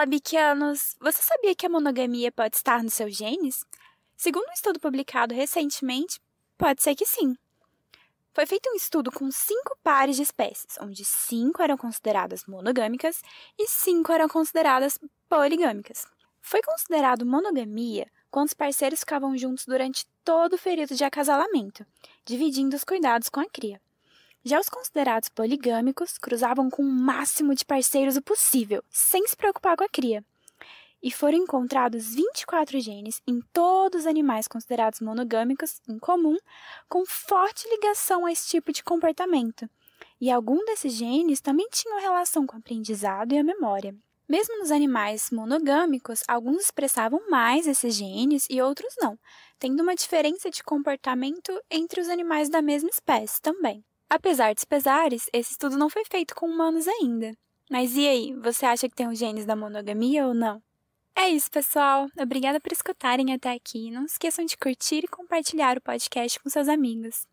Fala, biquianos! Você sabia que a monogamia pode estar nos seus genes? Segundo um estudo publicado recentemente, pode ser que sim. Foi feito um estudo com cinco pares de espécies, onde cinco eram consideradas monogâmicas e cinco eram consideradas poligâmicas. Foi considerado monogamia quando os parceiros ficavam juntos durante todo o período de acasalamento, dividindo os cuidados com a cria. Já os considerados poligâmicos cruzavam com o máximo de parceiros o possível, sem se preocupar com a cria. E foram encontrados 24 genes em todos os animais considerados monogâmicos em comum, com forte ligação a esse tipo de comportamento. E alguns desses genes também tinham relação com o aprendizado e a memória. Mesmo nos animais monogâmicos, alguns expressavam mais esses genes e outros não, tendo uma diferença de comportamento entre os animais da mesma espécie também. Apesar dos pesares, esse estudo não foi feito com humanos ainda. Mas e aí, você acha que tem os genes da monogamia ou não? É isso, pessoal. Obrigada por escutarem até aqui. Não esqueçam de curtir e compartilhar o podcast com seus amigos.